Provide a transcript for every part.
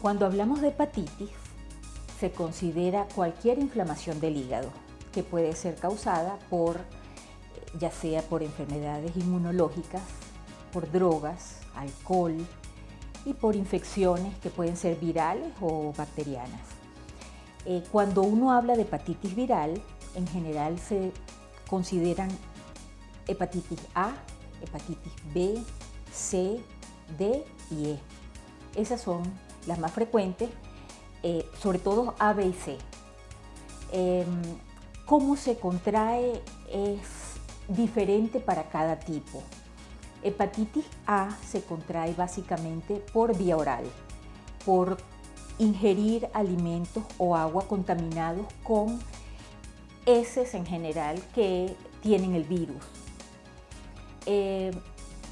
Cuando hablamos de hepatitis, se considera cualquier inflamación del hígado que puede ser causada por, ya sea por enfermedades inmunológicas, por drogas, alcohol y por infecciones que pueden ser virales o bacterianas. Eh, cuando uno habla de hepatitis viral, en general se consideran hepatitis A, hepatitis B, C, D y E. Esas son las más frecuentes, eh, sobre todo A, B y C. Em, cómo se contrae es diferente para cada tipo. Hepatitis A se contrae básicamente por vía oral, por ingerir alimentos o agua contaminados con heces en general que tienen el virus. Eh,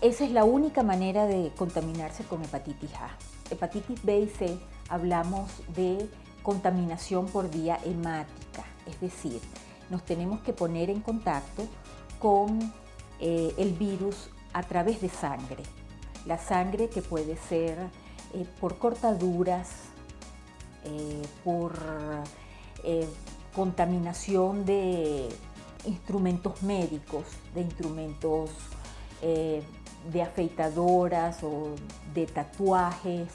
esa es la única manera de contaminarse con hepatitis A. Hepatitis B y C hablamos de contaminación por vía hemática, es decir, nos tenemos que poner en contacto con eh, el virus a través de sangre. La sangre que puede ser eh, por cortaduras, por contaminación de instrumentos médicos, de instrumentos eh, de afeitadoras o de tatuajes,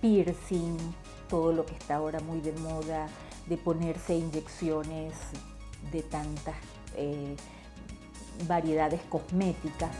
piercing, todo lo que está ahora muy de moda, de ponerse inyecciones de tantas eh, variedades cosméticas.